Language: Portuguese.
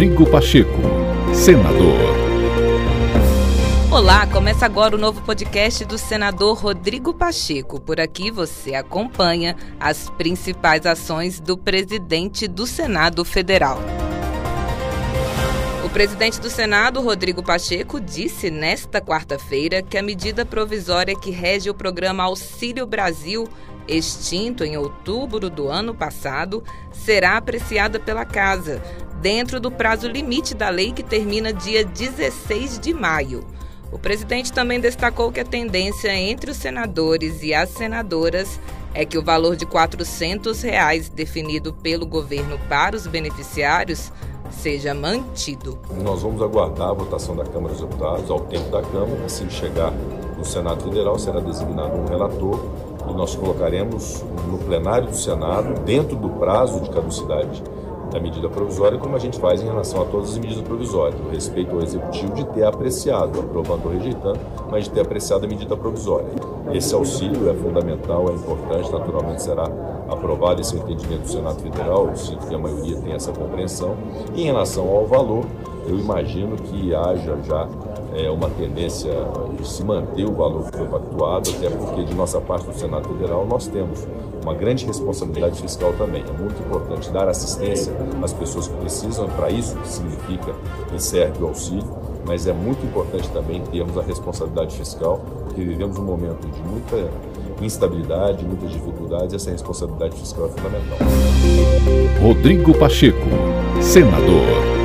Rodrigo Pacheco, senador. Olá, começa agora o novo podcast do senador Rodrigo Pacheco. Por aqui você acompanha as principais ações do presidente do Senado Federal. O presidente do Senado, Rodrigo Pacheco, disse nesta quarta-feira que a medida provisória que rege o programa Auxílio Brasil, extinto em outubro do ano passado, será apreciada pela Casa, dentro do prazo limite da lei que termina dia 16 de maio. O presidente também destacou que a tendência entre os senadores e as senadoras é que o valor de 400 reais definido pelo governo para os beneficiários seja mantido. Nós vamos aguardar a votação da Câmara dos Deputados ao tempo da Câmara. Assim que chegar no Senado Federal, será designado um relator e nós colocaremos no plenário do Senado, dentro do prazo de caducidade da medida provisória, como a gente faz em relação a todas as medidas provisórias, o respeito ao executivo de ter apreciado, aprovando ou rejeitando, mas de ter apreciado a medida provisória. Esse auxílio é fundamental, é importante, naturalmente será aprovado esse é o entendimento do Senado Federal, eu sinto que a maioria tem essa compreensão. E em relação ao valor, eu imagino que haja já é, uma tendência de se manter o valor que foi pactuado, até porque de nossa parte do Senado Federal nós temos uma grande responsabilidade fiscal também. É muito importante dar assistência às pessoas que precisam, para isso que significa e serve o auxílio, mas é muito importante também termos a responsabilidade fiscal, porque vivemos um momento de muita instabilidade, muitas dificuldades, e essa responsabilidade fiscal é fundamental. Rodrigo Pacheco, senador.